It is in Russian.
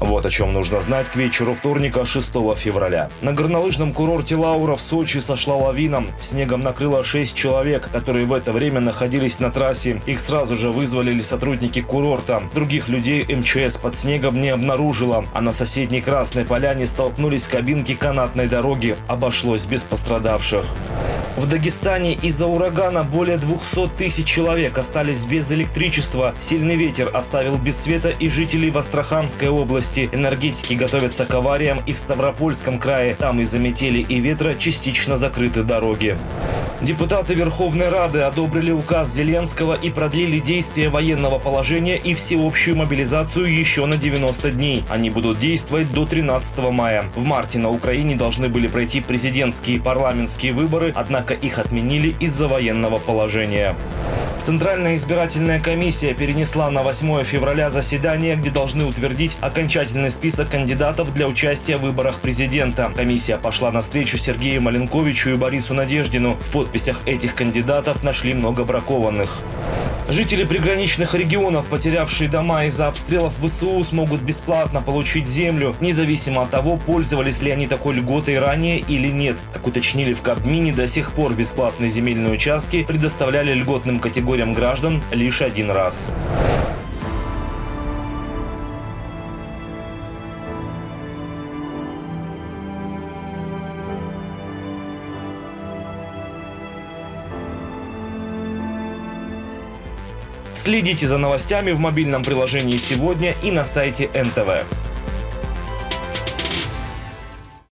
Вот о чем нужно знать к вечеру вторника 6 февраля. На горнолыжном курорте Лаура в Сочи сошла лавина. Снегом накрыло 6 человек, которые в это время находились на трассе. Их сразу же вызвали сотрудники курорта. Других людей МЧС под снегом не обнаружила, а на соседней Красной Поляне столкнулись кабинки канатной дороги. Обошлось без пострадавших. В Дагестане из-за урагана более 200 тысяч человек остались без электричества. Сильный ветер оставил без света и жителей в Астраханской области. Энергетики готовятся к авариям и в Ставропольском крае. Там из-за метели и ветра частично закрыты дороги. Депутаты Верховной Рады одобрили указ Зеленского и продлили действие военного положения и всеобщую мобилизацию еще на 90 дней. Они будут действовать до 13 мая. В марте на Украине должны были пройти президентские и парламентские выборы, однако их отменили из-за военного положения. Центральная избирательная комиссия перенесла на 8 февраля заседание, где должны утвердить окончательный список кандидатов для участия в выборах президента. Комиссия пошла навстречу Сергею Маленковичу и Борису Надеждину. В подписях этих кандидатов нашли много бракованных. Жители приграничных регионов, потерявшие дома из-за обстрелов ВСУ, смогут бесплатно получить землю, независимо от того, пользовались ли они такой льготой ранее или нет. Как уточнили в Кабмине, до сих пор бесплатные земельные участки предоставляли льготным категориям граждан лишь один раз. Следите за новостями в мобильном приложении сегодня и на сайте НТВ.